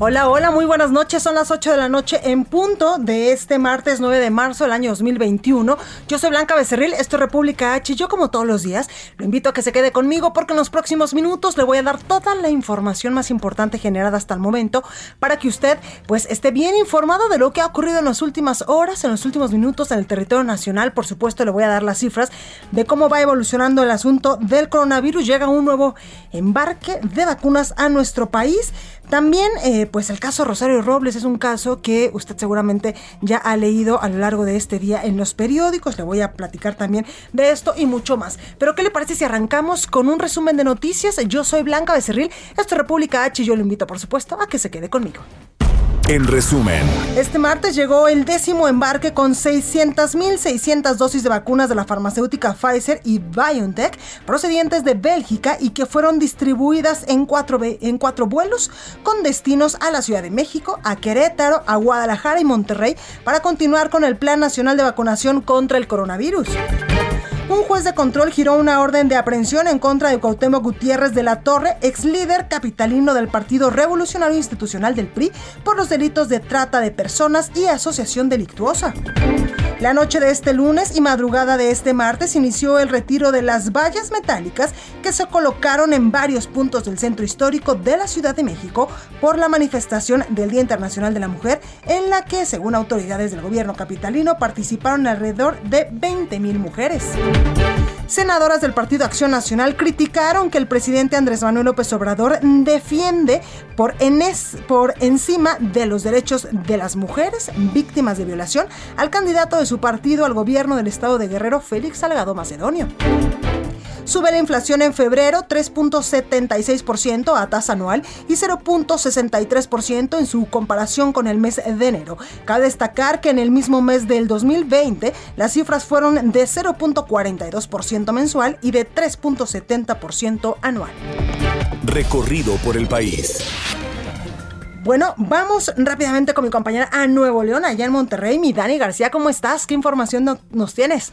Hola, hola, muy buenas noches. Son las 8 de la noche en punto de este martes 9 de marzo del año 2021. Yo soy Blanca Becerril, esto es República H. Yo, como todos los días, lo invito a que se quede conmigo porque en los próximos minutos le voy a dar toda la información más importante generada hasta el momento para que usted, pues, esté bien informado de lo que ha ocurrido en las últimas horas, en los últimos minutos en el territorio nacional. Por supuesto, le voy a dar las cifras de cómo va evolucionando el asunto del coronavirus. Llega un nuevo embarque de vacunas a nuestro país. También, eh, pues el caso Rosario Robles es un caso que usted seguramente ya ha leído a lo largo de este día en los periódicos. Le voy a platicar también de esto y mucho más. Pero, ¿qué le parece si arrancamos con un resumen de noticias? Yo soy Blanca Becerril, esto es República H y yo lo invito, por supuesto, a que se quede conmigo. En resumen, Este martes llegó el décimo embarque con 600.600 dosis de vacunas de la farmacéutica Pfizer y BioNTech procedientes de Bélgica y que fueron distribuidas en cuatro, en cuatro vuelos con destinos a la Ciudad de México, a Querétaro, a Guadalajara y Monterrey para continuar con el Plan Nacional de Vacunación contra el coronavirus. Un juez de control giró una orden de aprehensión en contra de Cuauhtémoc Gutiérrez de la Torre, ex líder capitalino del Partido Revolucionario Institucional del PRI, por los delitos de trata de personas y asociación delictuosa. La noche de este lunes y madrugada de este martes inició el retiro de las vallas metálicas que se colocaron en varios puntos del centro histórico de la Ciudad de México por la manifestación del Día Internacional de la Mujer, en la que, según autoridades del gobierno capitalino, participaron alrededor de 20.000 mujeres. Senadoras del Partido Acción Nacional criticaron que el presidente Andrés Manuel López Obrador defiende por, por encima de los derechos de las mujeres víctimas de violación al candidato de su partido al gobierno del estado de Guerrero, Félix Salgado Macedonio. Sube la inflación en febrero 3.76% a tasa anual y 0.63% en su comparación con el mes de enero. Cabe destacar que en el mismo mes del 2020 las cifras fueron de 0.42% mensual y de 3.70% anual. recorrido por el país. Bueno, vamos rápidamente con mi compañera a Nuevo León, allá en Monterrey. Mi Dani García, ¿cómo estás? ¿Qué información no- nos tienes?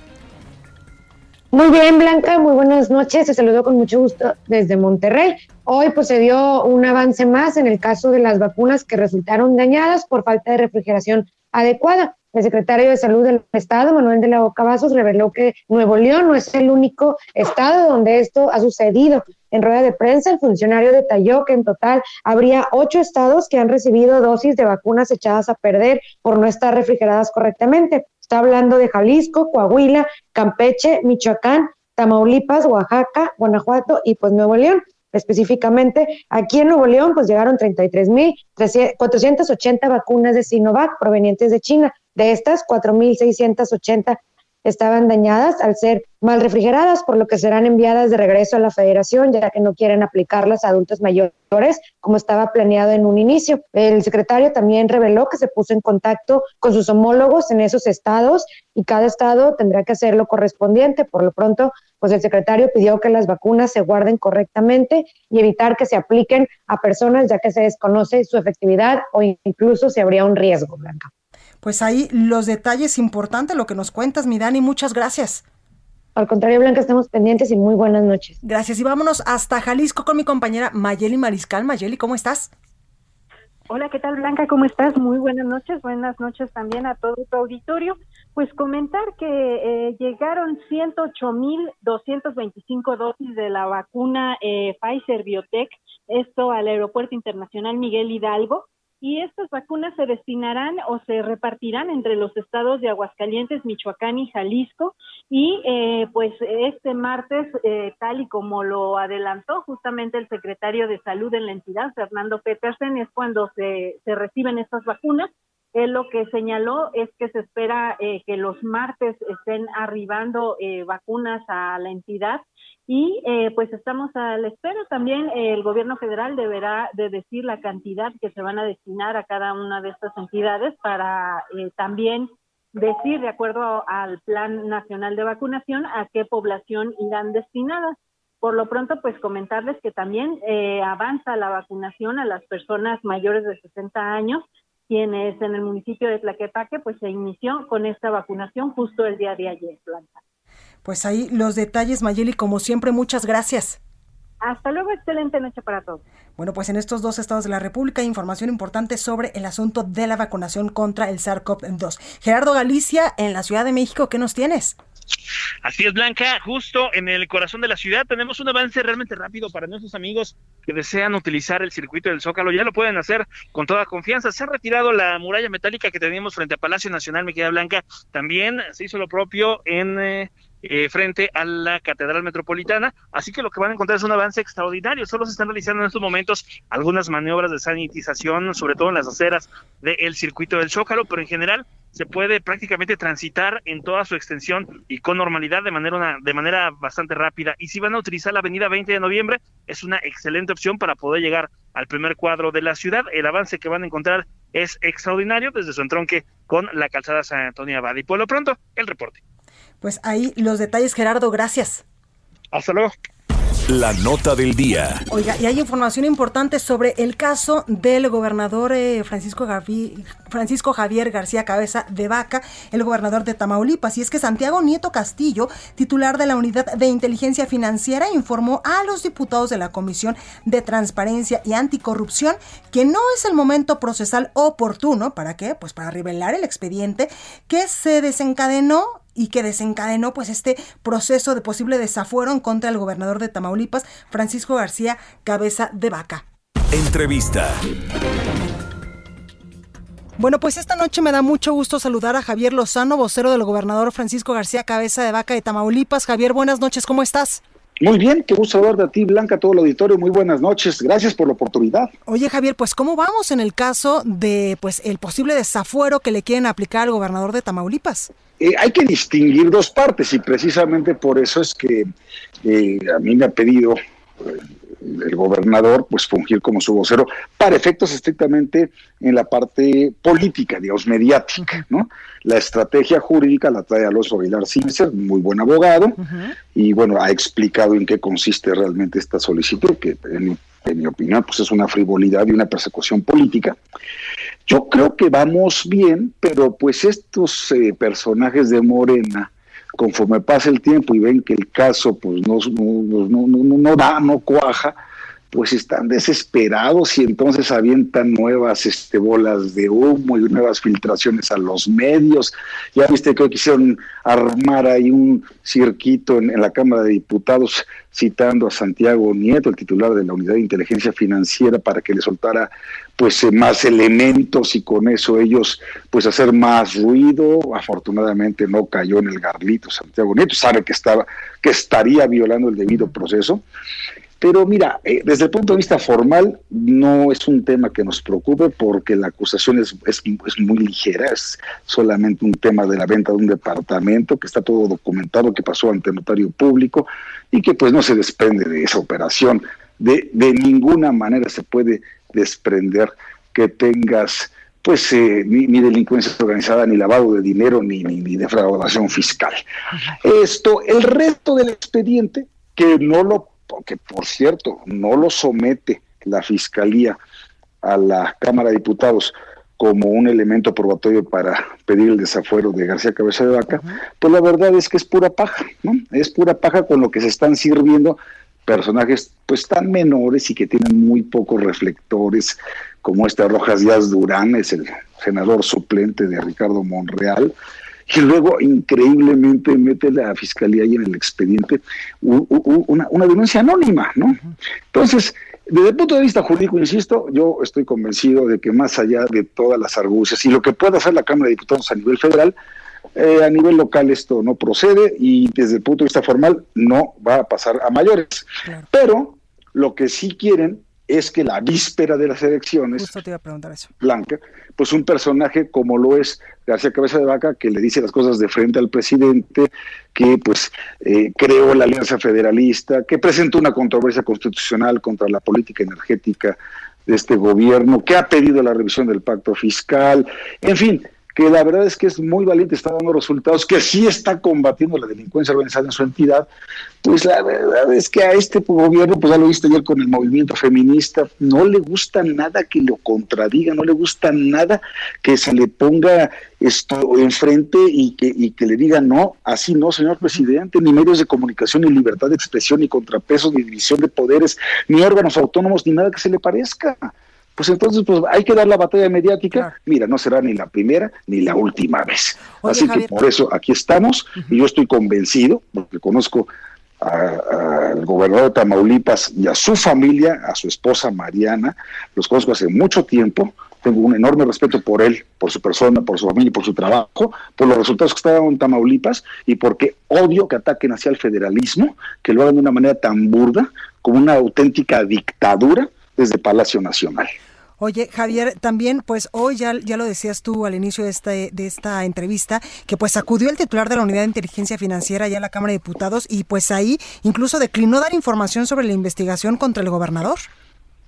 Muy bien, Blanca, muy buenas noches. Te saludo con mucho gusto desde Monterrey. Hoy pues se dio un avance más en el caso de las vacunas que resultaron dañadas por falta de refrigeración adecuada. El secretario de Salud del Estado, Manuel de la Boca Vasos, reveló que Nuevo León no es el único estado donde esto ha sucedido. En rueda de prensa, el funcionario detalló que en total habría ocho estados que han recibido dosis de vacunas echadas a perder por no estar refrigeradas correctamente. Está hablando de Jalisco, Coahuila, Campeche, Michoacán, Tamaulipas, Oaxaca, Guanajuato y pues Nuevo León. Específicamente, aquí en Nuevo León, pues llegaron 33.480 vacunas de Sinovac provenientes de China. De estas, 4.680 estaban dañadas al ser mal refrigeradas, por lo que serán enviadas de regreso a la federación, ya que no quieren aplicarlas a adultos mayores, como estaba planeado en un inicio. El secretario también reveló que se puso en contacto con sus homólogos en esos estados y cada estado tendrá que hacer lo correspondiente. Por lo pronto, pues el secretario pidió que las vacunas se guarden correctamente y evitar que se apliquen a personas ya que se desconoce su efectividad o incluso se habría un riesgo, Blanca. Pues ahí los detalles importantes, lo que nos cuentas, mi Dani, muchas gracias. Al contrario, Blanca, estamos pendientes y muy buenas noches. Gracias. Y vámonos hasta Jalisco con mi compañera Mayeli Mariscal. Mayeli, ¿cómo estás? Hola, ¿qué tal Blanca? ¿Cómo estás? Muy buenas noches. Buenas noches también a todo tu auditorio. Pues comentar que eh, llegaron 108.225 dosis de la vacuna eh, Pfizer Biotech, esto al Aeropuerto Internacional Miguel Hidalgo. Y estas vacunas se destinarán o se repartirán entre los estados de Aguascalientes, Michoacán y Jalisco. Y eh, pues este martes, eh, tal y como lo adelantó justamente el secretario de Salud en la entidad, Fernando Petersen, es cuando se, se reciben estas vacunas. Él lo que señaló es que se espera eh, que los martes estén arribando eh, vacunas a la entidad y eh, pues estamos a la espera también el gobierno federal deberá de decir la cantidad que se van a destinar a cada una de estas entidades para también decir de acuerdo al plan nacional de vacunación a qué población irán destinadas. Por lo pronto, pues comentarles que también avanza la vacunación a las personas mayores de 60 años quienes en el municipio de Tlaquepaque pues se inició con esta vacunación justo el día de ayer, Blanca. Pues ahí los detalles, Mayeli, como siempre, muchas gracias. Hasta luego, excelente noche para todos. Bueno, pues en estos dos estados de la República hay información importante sobre el asunto de la vacunación contra el SARS-CoV-2. Gerardo Galicia, en la Ciudad de México, ¿qué nos tienes? Así es, Blanca, justo en el corazón de la ciudad tenemos un avance realmente rápido para nuestros amigos que desean utilizar el circuito del Zócalo. Ya lo pueden hacer con toda confianza. Se ha retirado la muralla metálica que teníamos frente a Palacio Nacional, me queda Blanca. También se hizo lo propio en... Eh, eh, frente a la Catedral Metropolitana. Así que lo que van a encontrar es un avance extraordinario. Solo se están realizando en estos momentos algunas maniobras de sanitización, sobre todo en las aceras del circuito del Zócalo, pero en general se puede prácticamente transitar en toda su extensión y con normalidad de manera, de manera bastante rápida. Y si van a utilizar la avenida 20 de noviembre, es una excelente opción para poder llegar al primer cuadro de la ciudad. El avance que van a encontrar es extraordinario desde su entronque con la calzada San Antonio Abad. Y por lo pronto, el reporte. Pues ahí los detalles, Gerardo, gracias. Hasta luego. La nota del día. Oiga, y hay información importante sobre el caso del gobernador eh, Francisco, Francisco Javier García Cabeza de Vaca, el gobernador de Tamaulipas. Y es que Santiago Nieto Castillo, titular de la Unidad de Inteligencia Financiera, informó a los diputados de la Comisión de Transparencia y Anticorrupción que no es el momento procesal oportuno. ¿Para qué? Pues para revelar el expediente que se desencadenó y que desencadenó pues este proceso de posible desafuero en contra del gobernador de Tamaulipas, Francisco García Cabeza de Vaca. Entrevista. Bueno, pues esta noche me da mucho gusto saludar a Javier Lozano, vocero del gobernador Francisco García Cabeza de Vaca de Tamaulipas. Javier, buenas noches, ¿cómo estás? Muy bien, qué gusto ver de ti, Blanca, todo el auditorio. Muy buenas noches. Gracias por la oportunidad. Oye, Javier, pues ¿cómo vamos en el caso de pues el posible desafuero que le quieren aplicar al gobernador de Tamaulipas? Eh, hay que distinguir dos partes y precisamente por eso es que eh, a mí me ha pedido eh, el gobernador pues fungir como su vocero para efectos estrictamente en la parte política, digamos, mediática, ¿no? La estrategia jurídica la trae Alonso Aguilar Cincer, muy buen abogado, y bueno, ha explicado en qué consiste realmente esta solicitud, que en, mi opinión pues es una frivolidad y una persecución política. Yo creo que vamos bien, pero pues estos eh, personajes de Morena, conforme pasa el tiempo y ven que el caso pues no, no, no, no da, no cuaja, pues están desesperados y entonces avientan nuevas este, bolas de humo y nuevas filtraciones a los medios. Ya viste que quisieron armar ahí un cirquito en, la Cámara de Diputados citando a Santiago Nieto, el titular de la Unidad de Inteligencia Financiera, para que le soltara pues eh, más elementos y con eso ellos pues hacer más ruido. Afortunadamente no cayó en el garlito Santiago Nieto, sabe que estaba que estaría violando el debido proceso pero mira, eh, desde el punto de vista formal no es un tema que nos preocupe porque la acusación es, es, muy ligera, es solamente un tema de la venta de un departamento que está todo documentado, que pasó ante notario público y que pues no se desprende de esa operación. De, de ninguna manera se puede desprender que tengas pues eh, ni, delincuencia organizada, ni lavado de dinero, ni, ni, ni defraudación fiscal. Esto, el resto del expediente, que no lo que por cierto no lo somete la Fiscalía a la Cámara de Diputados como un elemento probatorio para pedir el desafuero de García Cabeza de Vaca, pues la verdad es que es pura paja, ¿no? Es pura paja con lo que se están sirviendo personajes pues tan menores y que tienen muy pocos reflectores, como este Rojas Díaz Durán, es el senador suplente de Ricardo Monreal, y luego increíblemente mete la fiscalía ahí en el expediente una, una denuncia anónima, ¿no? Entonces, desde el punto de vista jurídico, insisto, yo estoy convencido de que más allá de todas las argucias y lo que pueda hacer la Cámara de Diputados a nivel federal, eh, a nivel local esto no procede y desde el punto de vista formal no va a pasar a mayores. Pero lo que sí quieren es que la víspera de las elecciones, Justo te iba a preguntar eso. Blanca, pues un personaje como lo es García Cabeza de Vaca, que le dice las cosas de frente al presidente, que pues eh, creó la Alianza Federalista, que presentó una controversia constitucional contra la política energética de este gobierno, que ha pedido la revisión del pacto fiscal, en fin, que la verdad es que es muy valiente, está dando resultados, que sí está combatiendo la delincuencia organizada en su entidad, pues la verdad es que a este gobierno, pues ya lo viste ayer con el movimiento feminista, no le gusta nada que lo contradiga, no le gusta nada que se le ponga esto enfrente y que, y que le diga no, así no, señor presidente, ni medios de comunicación, ni libertad de expresión, ni contrapesos, ni división de poderes, ni órganos autónomos, ni nada que se le parezca pues entonces pues hay que dar la batalla mediática. Mira, no será ni la primera ni la última vez. Así que por eso aquí estamos y yo estoy convencido, porque conozco al gobernador de Tamaulipas y a su familia, a su esposa Mariana, los conozco hace mucho tiempo, tengo un enorme respeto por él, por su persona, por su familia, por su trabajo, por los resultados que está dando en Tamaulipas y porque odio que ataquen hacia el federalismo, que lo hagan de una manera tan burda, como una auténtica dictadura desde Palacio Nacional. Oye, Javier, también, pues hoy ya, ya lo decías tú al inicio de, este, de esta entrevista, que pues acudió el titular de la Unidad de Inteligencia Financiera ya a la Cámara de Diputados y pues ahí incluso declinó dar información sobre la investigación contra el gobernador.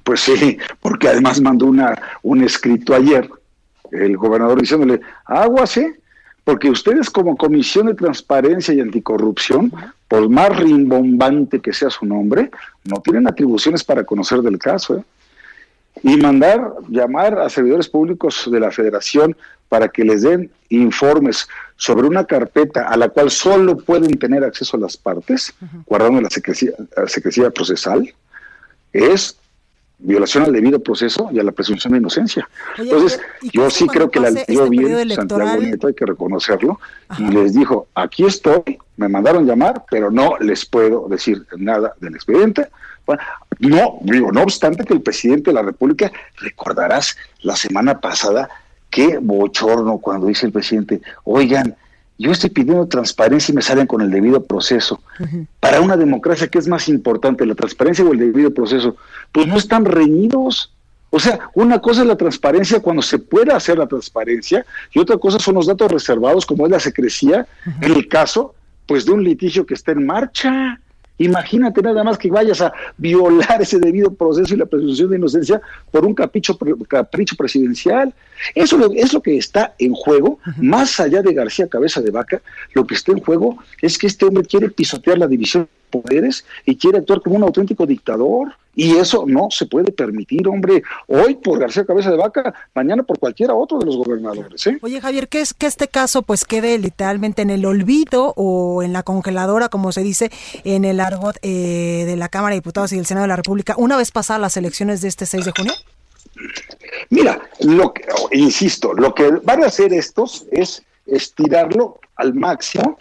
Pues sí, porque además mandó una, un escrito ayer, el gobernador diciéndole, aguas, ¿eh? Porque ustedes como Comisión de Transparencia y Anticorrupción, por más rimbombante que sea su nombre, no tienen atribuciones para conocer del caso, ¿eh? Y mandar llamar a servidores públicos de la federación para que les den informes sobre una carpeta a la cual solo pueden tener acceso las partes, guardando la secrecía, la secrecía procesal, es violación al debido proceso y a la presunción de inocencia. Oye, Entonces, ¿y yo sí creo que la leyó este bien Santiago Nieto, hay que reconocerlo, y les dijo, aquí estoy, me mandaron llamar, pero no les puedo decir nada del expediente. Bueno, no, digo, no obstante que el presidente de la República, recordarás la semana pasada, qué bochorno cuando dice el presidente, oigan, yo estoy pidiendo transparencia y me salen con el debido proceso. Para una democracia, ¿qué es más importante, la transparencia o el debido proceso? Pues no están reñidos. O sea, una cosa es la transparencia cuando se puede hacer la transparencia y otra cosa son los datos reservados, como es la secrecía, en el caso, pues, de un litigio que está en marcha. Imagínate nada más que vayas a violar ese debido proceso y la presunción de inocencia por un capricho, capricho presidencial. Eso es lo que está en juego, más allá de García Cabeza de Vaca, lo que está en juego es que este hombre quiere pisotear la división poderes y quiere actuar como un auténtico dictador. Y eso no se puede permitir, hombre. Hoy por García Cabeza de Vaca, mañana por cualquiera otro de los gobernadores. ¿eh? Oye, Javier, ¿qué es que este caso pues quede literalmente en el olvido o en la congeladora, como se dice en el argot eh, de la Cámara de Diputados y del Senado de la República, una vez pasadas las elecciones de este 6 de junio? Mira, lo que, insisto, lo que van a hacer estos es estirarlo al máximo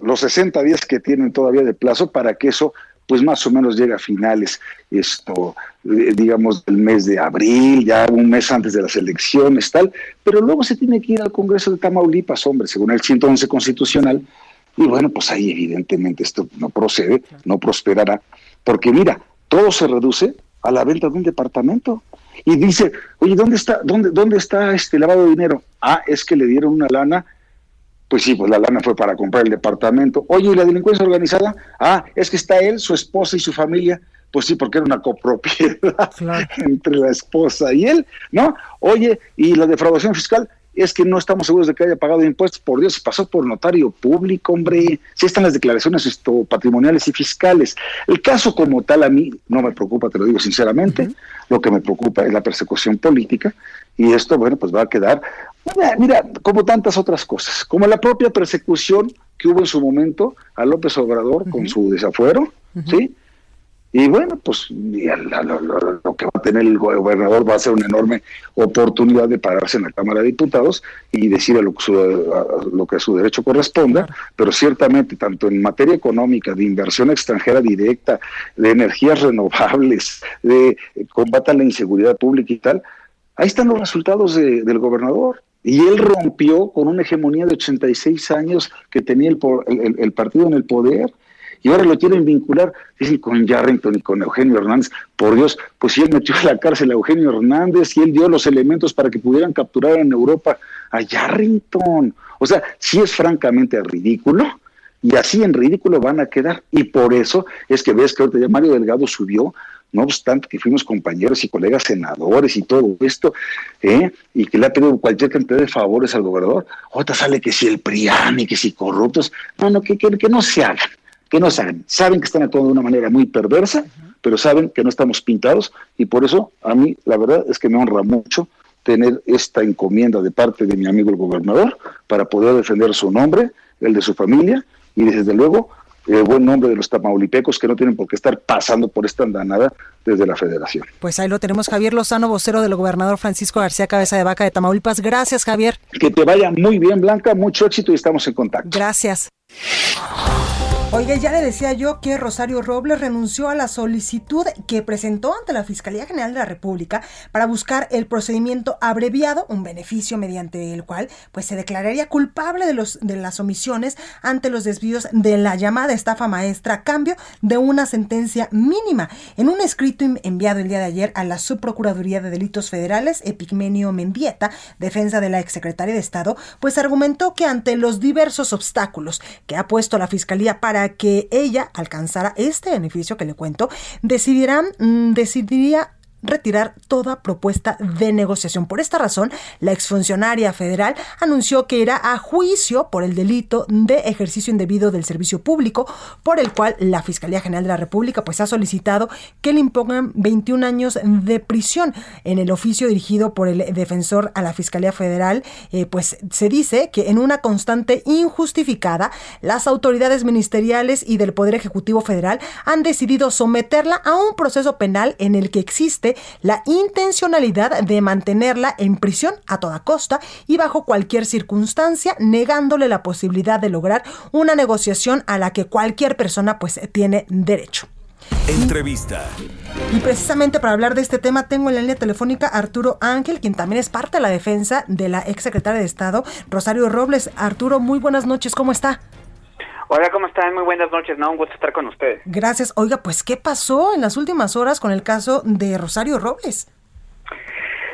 los 60 días que tienen todavía de plazo para que eso pues más o menos llegue a finales esto eh, digamos del mes de abril, ya un mes antes de las elecciones tal, pero luego se tiene que ir al Congreso de Tamaulipas, hombre, según el 111 constitucional y bueno, pues ahí evidentemente esto no procede, no prosperará, porque mira, todo se reduce a la venta de un departamento. Y dice, oye, ¿dónde está, dónde, dónde está este lavado de dinero? Ah, es que le dieron una lana. Pues sí, pues la lana fue para comprar el departamento. Oye, ¿y la delincuencia organizada? Ah, es que está él, su esposa y su familia. Pues sí, porque era una copropiedad entre la esposa y él, ¿no? Oye, ¿y la defraudación fiscal? Es que no estamos seguros de que haya pagado impuestos. Por Dios, pasó por notario público, hombre. Sí están las declaraciones esto, patrimoniales y fiscales. El caso como tal a mí no me preocupa, te lo digo sinceramente. Lo que me preocupa es la persecución política. Y esto, bueno, pues va a quedar, mira, como tantas otras cosas. Como la propia persecución que hubo en su momento a López Obrador con su desafuero, ¿sí? Y bueno, pues lo, lo- lo que va a tener el gobernador va a ser una enorme oportunidad de pararse en la Cámara de Diputados y decir a lo, que su, a lo que a su derecho corresponda, pero ciertamente tanto en materia económica, de inversión extranjera directa, de energías renovables, de eh, combate a la inseguridad pública y tal, ahí están los resultados de- del gobernador. Y él rompió con una hegemonía de 86 años que tenía el, el partido en el poder. y ahora lo quieren vincular, dicen, con Yarrington y con Eugenio Hernández. Por Dios, pues si él metió a la cárcel a Eugenio Hernández y él dio los elementos para que pudieran capturar en Europa a Yarrington. O sea, sí es francamente ridículo y así en ridículo van a quedar. Y por eso es que ves que ahorita ya Mario Delgado subió no obstante que fuimos compañeros y colegas senadores y todo esto, ¿eh? y que le ha pedido cualquier cantidad de favores al gobernador, otra sale que si el PRIAN y que si corruptos, no, no, que, que, no se hagan, que no se hagan. Saben que están actuando de una manera muy perversa, pero saben que no estamos pintados, y por eso a mí la verdad es que me honra mucho tener esta encomienda de parte de mi amigo el gobernador para poder defender su nombre, el de su familia, y desde luego el buen nombre de los tamaulipecos que no tienen por qué estar pasando por esta andanada desde la federación. Pues ahí lo tenemos, Javier Lozano, vocero del gobernador Francisco García Cabeza de Vaca de Tamaulipas. Gracias, Javier. Que te vaya muy bien, Blanca, mucho éxito y estamos en contacto. Gracias. Oye, ya le decía yo que Rosario Robles renunció a la solicitud que presentó ante la Fiscalía General de la República para buscar el procedimiento abreviado, un beneficio mediante el cual pues se declararía culpable de los de las omisiones ante los desvíos de la llamada estafa maestra a cambio de una sentencia mínima. En un escrito enviado el día de ayer a la Subprocuraduría de Delitos Federales, Epigmenio Mendieta, defensa de la exsecretaria de Estado, pues argumentó que ante los diversos obstáculos que ha puesto la Fiscalía para que ella alcanzara este beneficio que le cuento, decidirán, mm, decidiría retirar toda propuesta de negociación. Por esta razón, la exfuncionaria federal anunció que irá a juicio por el delito de ejercicio indebido del servicio público, por el cual la Fiscalía General de la República pues, ha solicitado que le impongan 21 años de prisión. En el oficio dirigido por el defensor a la Fiscalía Federal, eh, pues se dice que en una constante injustificada, las autoridades ministeriales y del Poder Ejecutivo Federal han decidido someterla a un proceso penal en el que existe la intencionalidad de mantenerla en prisión a toda costa y bajo cualquier circunstancia, negándole la posibilidad de lograr una negociación a la que cualquier persona pues tiene derecho. Entrevista. Y precisamente para hablar de este tema tengo en la línea telefónica Arturo Ángel, quien también es parte de la defensa de la ex secretaria de Estado, Rosario Robles. Arturo, muy buenas noches, ¿cómo está? Hola, ¿cómo están? Muy buenas noches, ¿no? Un gusto estar con ustedes. Gracias. Oiga, pues, ¿qué pasó en las últimas horas con el caso de Rosario Robles?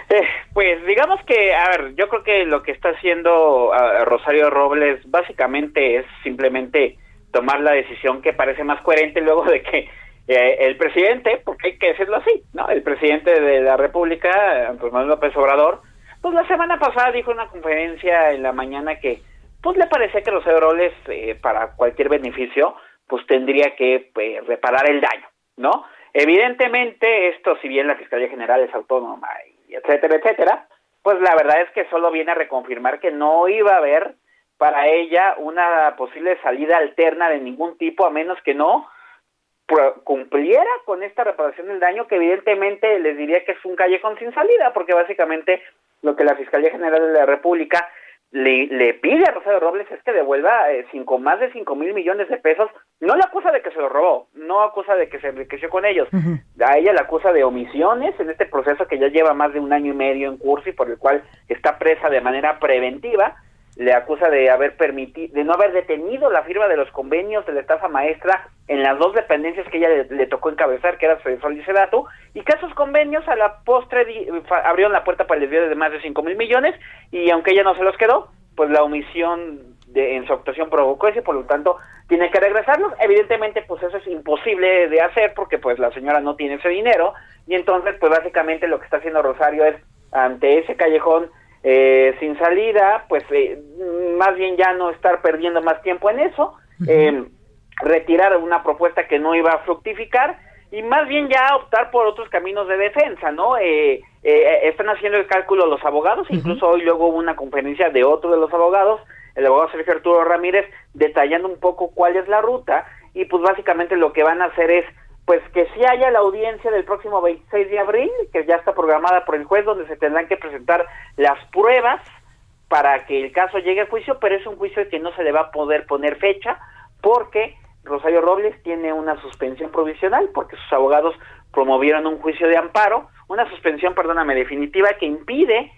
Eh, pues digamos que, a ver, yo creo que lo que está haciendo uh, Rosario Robles básicamente es simplemente tomar la decisión que parece más coherente luego de que eh, el presidente, porque hay que decirlo así, ¿no? El presidente de la República, Andrés Manuel López Obrador, pues la semana pasada dijo en una conferencia en la mañana que pues le parece que los euroles eh, para cualquier beneficio pues tendría que pues, reparar el daño, ¿no? Evidentemente esto, si bien la Fiscalía General es autónoma y etcétera, etcétera, pues la verdad es que solo viene a reconfirmar que no iba a haber para ella una posible salida alterna de ningún tipo a menos que no cumpliera con esta reparación del daño que evidentemente les diría que es un callejón sin salida porque básicamente lo que la Fiscalía General de la República le, le pide a Rosario Robles es que devuelva eh, cinco, más de cinco mil millones de pesos. No la acusa de que se lo robó, no acusa de que se enriqueció con ellos. A ella la acusa de omisiones en este proceso que ya lleva más de un año y medio en curso y por el cual está presa de manera preventiva le acusa de haber permitido, de no haber detenido la firma de los convenios de la estafa maestra en las dos dependencias que ella le, tocó encabezar, que era Sol y Sedato, y que esos convenios a la postre abrieron la puerta para el desvío de más de cinco mil millones, y aunque ella no se los quedó, pues la omisión de, en su actuación provocó eso y por lo tanto tiene que regresarlos. Evidentemente, pues eso es imposible de hacer porque pues la señora no tiene ese dinero, y entonces pues básicamente lo que está haciendo Rosario es ante ese callejón eh, sin salida, pues eh, más bien ya no estar perdiendo más tiempo en eso, eh, retirar una propuesta que no iba a fructificar y más bien ya optar por otros caminos de defensa, ¿no? están haciendo el cálculo los abogados, incluso hoy luego hubo una conferencia de otro de los abogados, el abogado Sergio Arturo Ramírez, detallando un poco cuál es la ruta y pues básicamente lo que van a hacer es pues que sí haya la audiencia del próximo 26 de abril, que ya está programada por el juez, donde se tendrán que presentar las pruebas para que el caso llegue a juicio, pero es un juicio que no se le va a poder poner fecha porque Rosario Robles tiene una suspensión provisional porque sus abogados promovieron un juicio de amparo, una suspensión, perdóname, definitiva que impide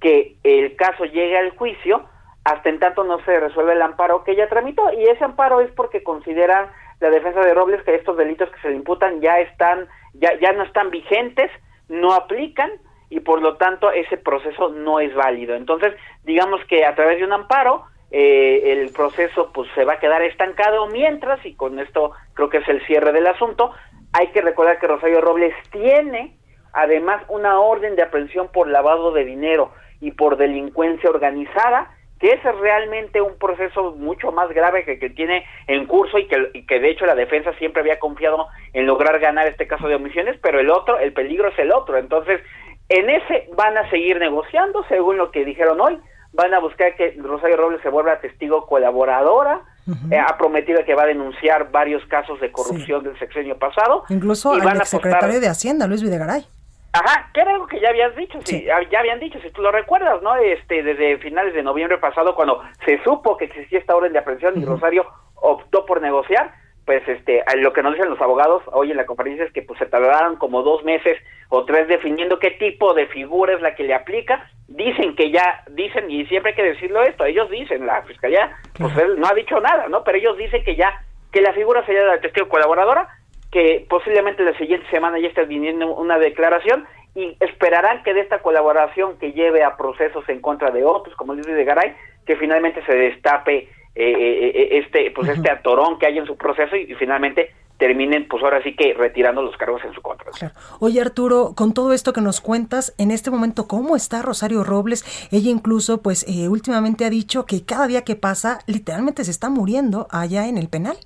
que el caso llegue al juicio hasta en tanto no se resuelve el amparo que ella tramitó. Y ese amparo es porque considera la defensa de Robles que estos delitos que se le imputan ya están, ya, ya no están vigentes, no aplican y por lo tanto ese proceso no es válido. Entonces, digamos que a través de un amparo, eh, el proceso pues se va a quedar estancado mientras, y con esto creo que es el cierre del asunto, hay que recordar que Rosario Robles tiene además una orden de aprehensión por lavado de dinero y por delincuencia organizada, que ese es realmente un proceso mucho más grave que, que tiene en curso y que, y que de hecho la defensa siempre había confiado en lograr ganar este caso de omisiones, pero el otro, el peligro es el otro. Entonces, en ese van a seguir negociando, según lo que dijeron hoy, van a buscar que Rosario Robles se vuelva testigo colaboradora, eh, ha prometido que va a denunciar varios casos de corrupción del sexenio pasado. Incluso al secretario de Hacienda, Luis Videgaray. Ajá, que era algo que ya habías dicho, sí. ya habían dicho, si tú lo recuerdas, ¿no? Este, desde finales de noviembre pasado, cuando se supo que existía esta orden de aprehensión y Rosario optó por negociar, pues este, lo que nos dicen los abogados hoy en la conferencia es que pues se tardaron como dos meses o tres definiendo qué tipo de figura es la que le aplica. Dicen que ya, dicen, y siempre hay que decirlo esto, ellos dicen, la fiscalía, pues él no ha dicho nada, ¿no? Pero ellos dicen que ya, que la figura sería la testigo colaboradora, que posiblemente la siguiente semana ya esté viniendo una declaración y esperarán que de esta colaboración que lleve a procesos en contra de otros, como dice de Garay, que finalmente se destape eh, eh, eh, este pues este atorón que hay en su proceso y, finalmente terminen pues ahora sí que retirando los cargos en su contra. Oye Arturo, con todo esto que nos cuentas, en este momento, ¿cómo está Rosario Robles? Ella incluso pues últimamente ha dicho que cada día que pasa literalmente se está muriendo allá en el penal.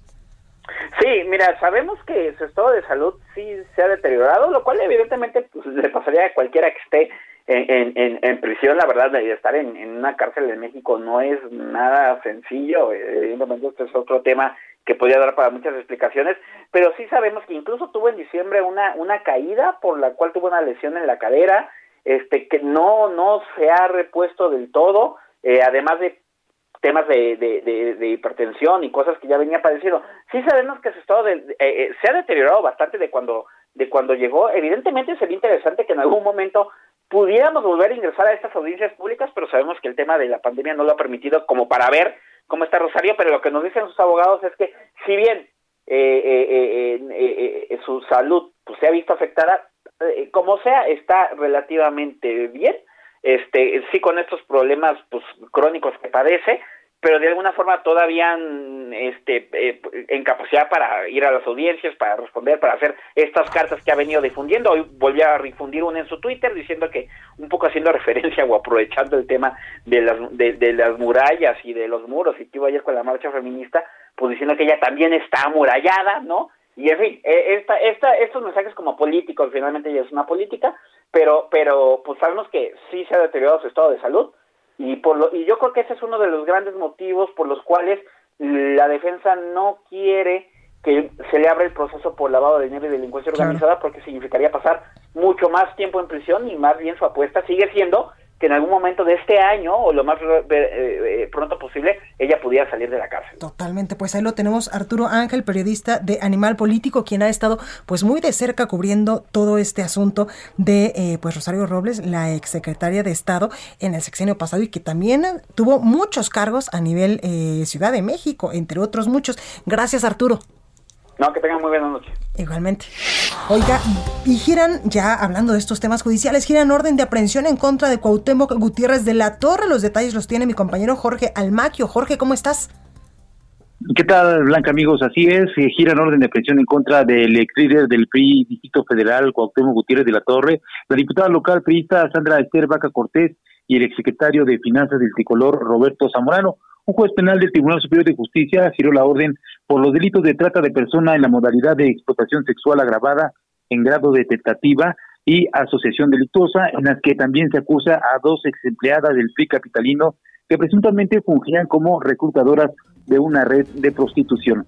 Sí, mira, sabemos que su estado de salud sí se ha deteriorado, lo cual evidentemente pues, le pasaría a cualquiera que esté en, en, en prisión, la verdad, estar en, en, una cárcel de México no es nada sencillo, evidentemente este es otro tema que podría dar para muchas explicaciones, pero sí sabemos que incluso tuvo en diciembre una, una caída por la cual tuvo una lesión en la cadera, este que no, no se ha repuesto del todo, eh, además de temas de, de, hipertensión y cosas que ya venía padeciendo. Sí sabemos que su estado de, eh, eh, se ha deteriorado bastante de cuando de cuando llegó. Evidentemente sería interesante que en algún momento pudiéramos volver a ingresar a estas audiencias públicas, pero sabemos que el tema de la pandemia no lo ha permitido como para ver cómo está Rosario, pero lo que nos dicen sus abogados es que si bien eh, eh, eh, su salud pues, se ha visto afectada, como sea, está relativamente bien, este sí con estos problemas pues crónicos que padece, pero de alguna forma todavía este, eh, en capacidad para ir a las audiencias, para responder, para hacer estas cartas que ha venido difundiendo. Hoy volvió a difundir una en su Twitter diciendo que, un poco haciendo referencia o aprovechando el tema de las, de, las murallas y de los muros, y que iba ayer con la marcha feminista, pues diciendo que ella también está amurallada, ¿no? Y en fin, e, esta, esta, estos mensajes como políticos, finalmente ella es una política, pero, pero pues sabemos que sí se ha deteriorado su estado de salud, y, por lo, y yo creo que ese es uno de los grandes motivos por los cuales la defensa no quiere que se le abra el proceso por lavado de dinero y delincuencia organizada porque significaría pasar mucho más tiempo en prisión y más bien su apuesta sigue siendo que en algún momento de este año o lo más eh, eh, pronto posible ella pudiera salir de la cárcel. Totalmente, pues ahí lo tenemos Arturo Ángel, periodista de Animal Político, quien ha estado pues muy de cerca cubriendo todo este asunto de eh, pues Rosario Robles, la exsecretaria de Estado en el sexenio pasado y que también tuvo muchos cargos a nivel Ciudad de México, entre otros muchos. Gracias Arturo. No, que tengan muy buena noche. Igualmente. Oiga, y giran, ya hablando de estos temas judiciales, giran orden de aprehensión en contra de Cuauhtémoc Gutiérrez de la Torre. Los detalles los tiene mi compañero Jorge Almaquio. Jorge, ¿cómo estás? ¿Qué tal, Blanca, amigos? Así es, eh, giran orden de aprehensión en contra del ex líder del PRI Distrito Federal, Cuauhtémoc Gutiérrez de la Torre, la diputada local priista Sandra Esther Vaca Cortés y el exsecretario de Finanzas del Tricolor, Roberto Zamorano. Un juez penal del Tribunal Superior de Justicia giró la orden por los delitos de trata de persona en la modalidad de explotación sexual agravada en grado de tentativa y asociación delictuosa, en las que también se acusa a dos ex empleadas del PRI capitalino que presuntamente fungían como reclutadoras de una red de prostitución.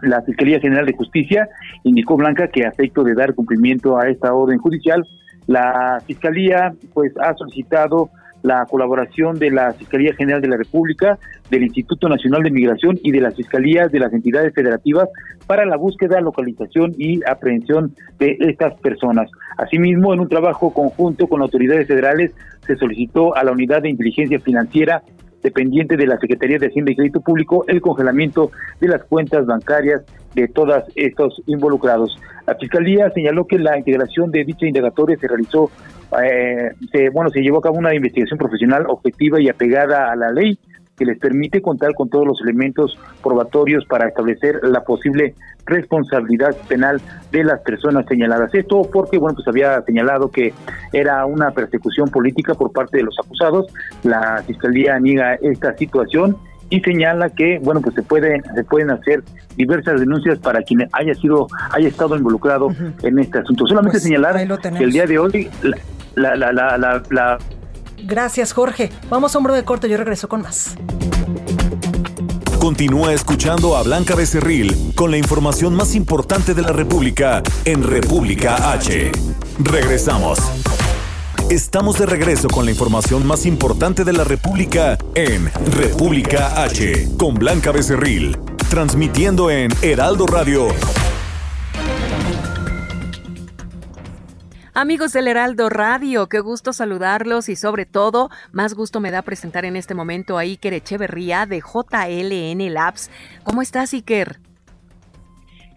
La Fiscalía General de Justicia indicó Blanca que a efecto de dar cumplimiento a esta orden judicial, la Fiscalía pues ha solicitado la colaboración de la Fiscalía General de la República, del Instituto Nacional de Migración y de las Fiscalías de las entidades federativas para la búsqueda, localización y aprehensión de estas personas. Asimismo, en un trabajo conjunto con autoridades federales, se solicitó a la Unidad de Inteligencia Financiera dependiente de la Secretaría de Hacienda y Crédito Público, el congelamiento de las cuentas bancarias de todos estos involucrados. La Fiscalía señaló que la integración de dicha indagatoria se realizó, eh, se, bueno, se llevó a cabo una investigación profesional objetiva y apegada a la ley que les permite contar con todos los elementos probatorios para establecer la posible responsabilidad penal de las personas señaladas. Esto porque, bueno, pues había señalado que era una persecución política por parte de los acusados. La Fiscalía niega esta situación y señala que bueno pues se pueden se pueden hacer diversas denuncias para quien haya sido haya estado involucrado en este asunto solamente Pues, señalar que el día de hoy la la la la, la- Gracias, Jorge. Vamos a un breve corte, yo regreso con más. Continúa escuchando a Blanca Becerril con la información más importante de la República en República H. Regresamos. Estamos de regreso con la información más importante de la República en República H con Blanca Becerril, transmitiendo en Heraldo Radio. Amigos del Heraldo Radio, qué gusto saludarlos y sobre todo, más gusto me da presentar en este momento a Iker Echeverría de JLN Labs. ¿Cómo estás, Iker?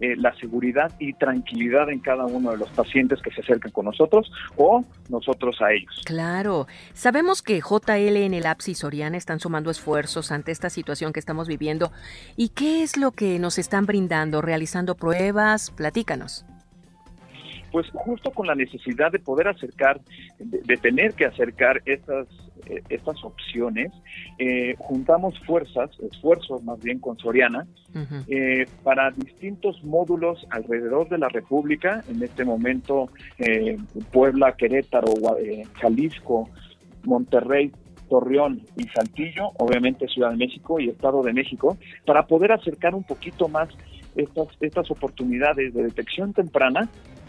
eh, la seguridad y tranquilidad en cada uno de los pacientes que se acercan con nosotros o nosotros a ellos. Claro, sabemos que JLN Labs y Soriana están sumando esfuerzos ante esta situación que estamos viviendo. ¿Y qué es lo que nos están brindando? ¿Realizando pruebas? Platícanos. Pues justo con la necesidad de poder acercar, de, de tener que acercar estas, eh, estas opciones, eh, juntamos fuerzas, esfuerzos más bien con Soriana, eh, para distintos módulos alrededor de la República, en este momento eh, Puebla, Querétaro, eh, Jalisco, Monterrey, Torreón y Saltillo, obviamente Ciudad de México y Estado de México, para poder acercar un poquito más estas, estas oportunidades de detección temprana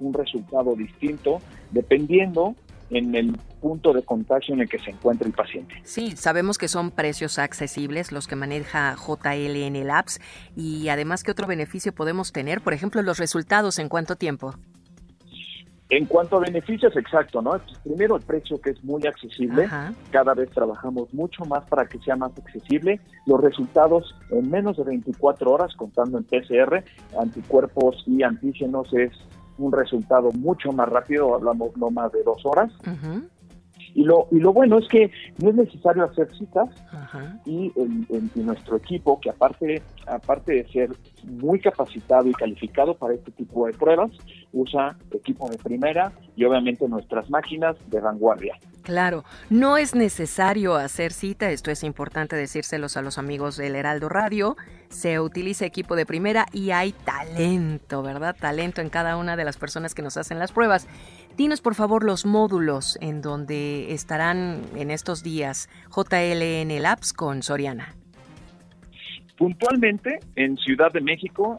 un resultado distinto dependiendo en el punto de contagio en el que se encuentra el paciente. Sí, sabemos que son precios accesibles los que maneja JLN Labs y además, ¿qué otro beneficio podemos tener? Por ejemplo, los resultados en cuánto tiempo. En cuanto a beneficios, exacto, ¿no? Pues, Primero el precio que es muy accesible, cada vez trabajamos mucho más para que sea más accesible. Los resultados en menos de 24 horas, contando en PCR, anticuerpos y antígenos es un resultado mucho más rápido, hablamos no más de dos horas. Y lo, y lo bueno es que no es necesario hacer citas y, y nuestro equipo, que aparte, aparte de ser muy capacitado y calificado para este tipo de pruebas, usa equipo de primera y obviamente nuestras máquinas de vanguardia. Claro, no es necesario hacer cita, esto es importante decírselos a los amigos del Heraldo Radio. Se utiliza equipo de primera y hay talento, ¿verdad? Talento en cada una de las personas que nos hacen las pruebas. Dinos por favor los módulos en donde estarán en estos días JLN Labs con Soriana. Puntualmente, en Ciudad de México,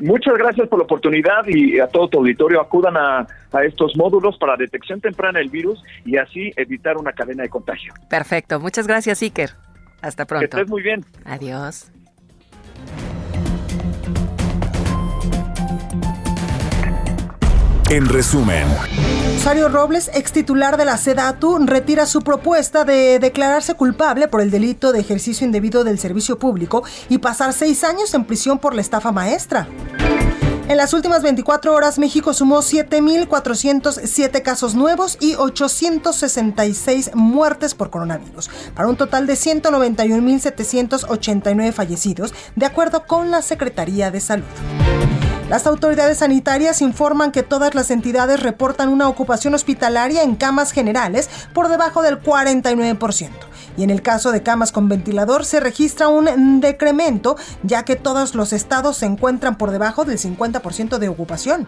Muchas gracias por la oportunidad y a todo tu auditorio acudan a, estos módulos para detección temprana del virus y así evitar una cadena de contagio. Perfecto, muchas gracias Iker. Hasta pronto. Que estés muy bien. Adiós. En resumen, Rosario Robles, ex titular de la SEDATU, retira su propuesta de declararse culpable por el delito de ejercicio indebido del servicio público y pasar seis años en prisión por la estafa maestra. En las últimas 24 horas, México sumó 7.407 casos nuevos y 866 muertes por coronavirus, para un total de 191.789 fallecidos, de acuerdo con la Secretaría de Salud. Las autoridades sanitarias informan que todas las entidades reportan una ocupación hospitalaria en camas generales por debajo del 49%. Y en el caso de camas con ventilador se registra un decremento, ya que todos los estados se encuentran por debajo del 50% de ocupación.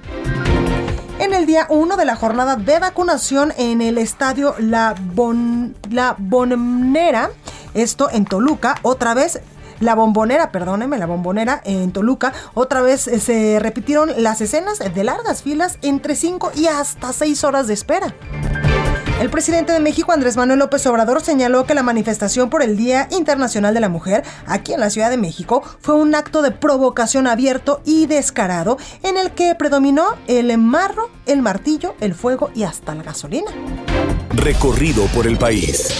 En el día 1 de la jornada de vacunación en el estadio La, bon La Bonera, esto en Toluca, otra vez la bombonera, perdóneme, la bombonera en Toluca, otra vez eh, se repitieron las escenas de largas filas entre 5 y hasta 6 horas de espera. El presidente de México, Andrés Manuel López Obrador, señaló que la manifestación por el Día Internacional de la Mujer aquí en la Ciudad de México fue un acto de provocación abierto y descarado en el que predominó el marro, el martillo, el fuego y hasta la gasolina. Recorrido por el país.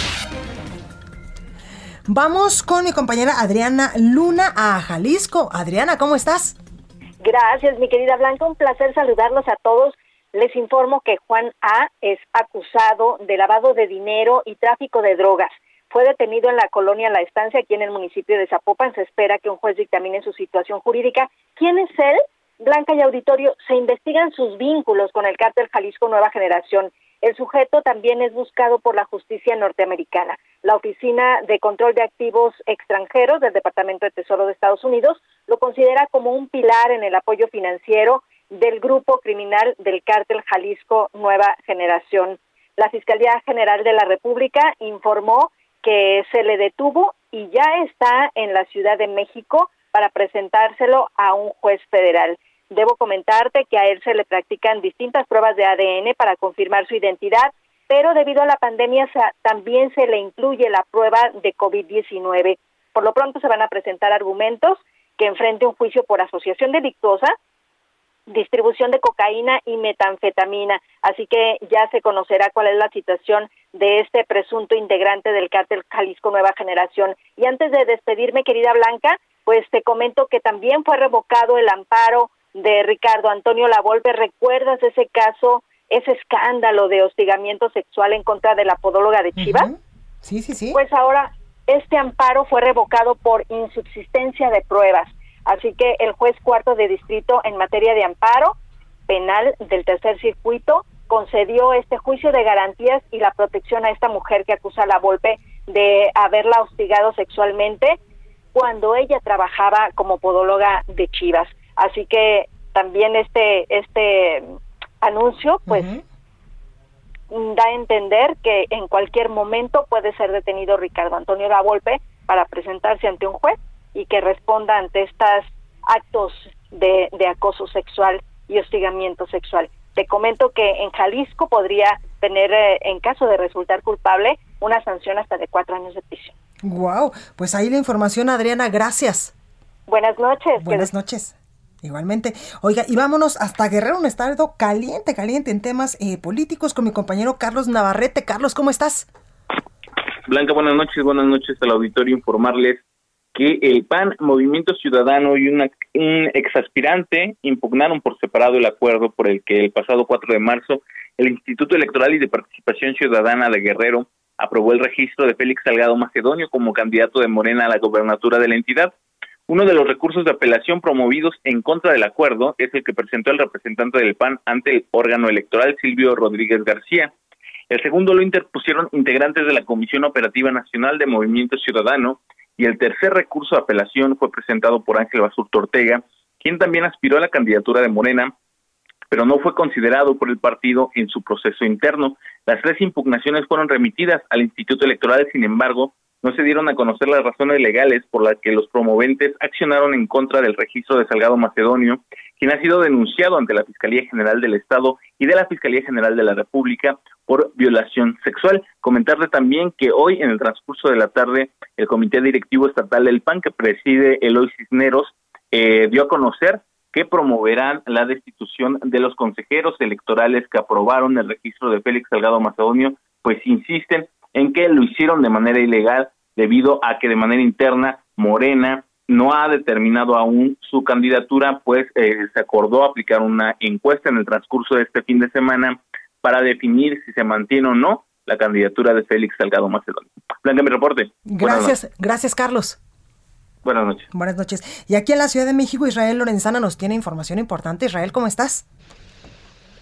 Vamos con mi compañera Adriana Luna a Jalisco. Adriana, ¿cómo estás? Gracias, mi querida Blanca. Un placer saludarlos a todos. Les informo que Juan A. es acusado de lavado de dinero y tráfico de drogas. Fue detenido en la colonia La Estancia, aquí en el municipio de Zapopan. Se espera que un juez dictamine su situación jurídica. ¿Quién es él? Blanca y Auditorio, se investigan sus vínculos con el cártel Jalisco Nueva Generación. El sujeto también es buscado por la justicia norteamericana. La Oficina de Control de Activos Extranjeros del Departamento de Tesoro de Estados Unidos lo considera como un pilar en el apoyo financiero del grupo criminal del cártel Jalisco Nueva Generación. La Fiscalía General de la República informó que se le detuvo y ya está en la Ciudad de México para presentárselo a un juez federal. Debo comentarte que a él se le practican distintas pruebas de ADN para confirmar su identidad, pero debido a la pandemia también se le incluye la prueba de COVID-19. Por lo pronto se van a presentar argumentos que enfrente un juicio por asociación delictuosa, distribución de cocaína y metanfetamina. Así que ya se conocerá cuál es la situación de este presunto integrante del cártel Jalisco Nueva Generación. Y antes de despedirme, querida Blanca, pues te comento que también fue revocado el amparo de Ricardo Antonio Lavolpe. ¿Recuerdas ese caso, ese escándalo de hostigamiento sexual en contra de la podóloga de Chivas? Sí, sí, sí. Pues ahora este amparo fue revocado por insubsistencia de pruebas. Así que el juez cuarto de distrito en materia de amparo penal del tercer circuito concedió este juicio de garantías y la protección a esta mujer que acusa a la Volpe de haberla hostigado sexualmente cuando ella trabajaba como podóloga de Chivas. Así que también este, este anuncio, pues, da a entender que en cualquier momento puede ser detenido Ricardo Antonio Lavolpe para presentarse ante un juez y que responda ante estos actos de, de acoso sexual y hostigamiento sexual. Te comento que en Jalisco podría tener, eh, en caso de resultar culpable, una sanción hasta de cuatro años de prisión. Wow, pues ahí la información, Adriana, gracias. Buenas noches. Buenas noches. Igualmente. Oiga, y vámonos hasta Guerrero, un estado caliente, caliente en temas eh, políticos con mi compañero Carlos Navarrete. Carlos, ¿cómo estás? Blanca, buenas noches, buenas noches al auditorio. Informarles que el PAN, Movimiento Ciudadano y una, un exaspirante impugnaron por separado el acuerdo por el que el pasado 4 de marzo el Instituto Electoral y de Participación Ciudadana de Guerrero aprobó el registro de Félix Salgado Macedonio como candidato de Morena a la gobernatura de la entidad. Uno de los recursos de apelación promovidos en contra del acuerdo es el que presentó el representante del PAN ante el órgano electoral Silvio Rodríguez García. El segundo lo interpusieron integrantes de la Comisión Operativa Nacional de Movimiento Ciudadano y el tercer recurso de apelación fue presentado por Ángel Basurto Ortega, quien también aspiró a la candidatura de Morena, pero no fue considerado por el partido en su proceso interno. Las tres impugnaciones fueron remitidas al Instituto Electoral, sin embargo, no se dieron a conocer las razones legales por las que los promoventes accionaron en contra del registro de Salgado Macedonio, quien ha sido denunciado ante la Fiscalía General del Estado y de la Fiscalía General de la República por violación sexual. Comentarle también que hoy, en el transcurso de la tarde, el Comité Directivo Estatal del PAN, que preside Eloy Cisneros, eh, dio a conocer que promoverán la destitución de los consejeros electorales que aprobaron el registro de Félix Salgado Macedonio, pues insisten en que lo hicieron de manera ilegal debido a que de manera interna Morena no ha determinado aún su candidatura, pues eh, se acordó aplicar una encuesta en el transcurso de este fin de semana para definir si se mantiene o no la candidatura de Félix Salgado Macedonio. Blanca, mi reporte. Gracias, gracias Carlos. Buenas noches. Buenas noches. Y aquí en la Ciudad de México, Israel Lorenzana nos tiene información importante. Israel, ¿cómo estás?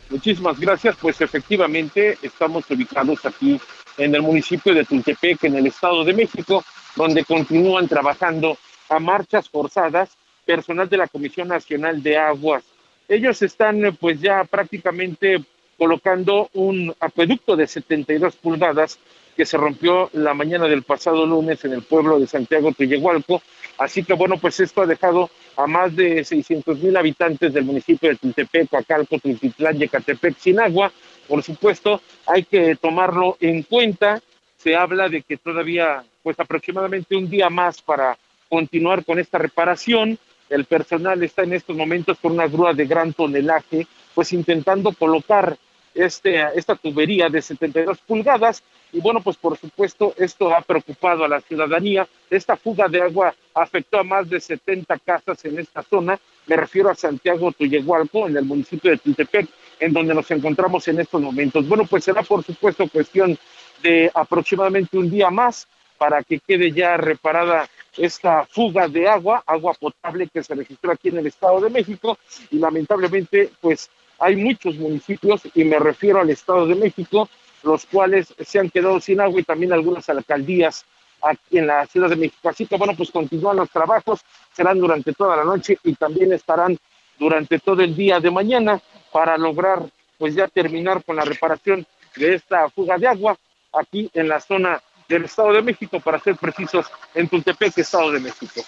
Muchísimas gracias. Pues efectivamente estamos ubicados aquí en el municipio de Tultepec, en el Estado de México, donde continúan trabajando a marchas forzadas personal de la Comisión Nacional de Aguas. Ellos están pues ya prácticamente colocando un acueducto de 72 pulgadas que se rompió la mañana del pasado lunes en el pueblo de Santiago Tuyehualco. Así que bueno, pues esto ha dejado a más de 600 mil habitantes del municipio de Tultepec, Acalco, Tultitlán y Ecatepec sin agua. Por supuesto, hay que tomarlo en cuenta. Se habla de que todavía, pues aproximadamente un día más para continuar con esta reparación. El personal está en estos momentos con una grúa de gran tonelaje, pues intentando colocar este, esta tubería de 72 pulgadas. Y bueno, pues por supuesto esto ha preocupado a la ciudadanía. Esta fuga de agua afectó a más de 70 casas en esta zona. Me refiero a Santiago Tuyehualco, en el municipio de Tultepec, en donde nos encontramos en estos momentos. Bueno, pues será por supuesto cuestión de aproximadamente un día más para que quede ya reparada esta fuga de agua, agua potable que se registró aquí en el Estado de México y lamentablemente pues hay muchos municipios, y me refiero al Estado de México, los cuales se han quedado sin agua y también algunas alcaldías aquí en la Ciudad de México. Así que bueno, pues continúan los trabajos, serán durante toda la noche y también estarán durante todo el día de mañana para lograr pues ya terminar con la reparación de esta fuga de agua aquí en la zona del Estado de México, para ser precisos, en Tultepec, Estado de México.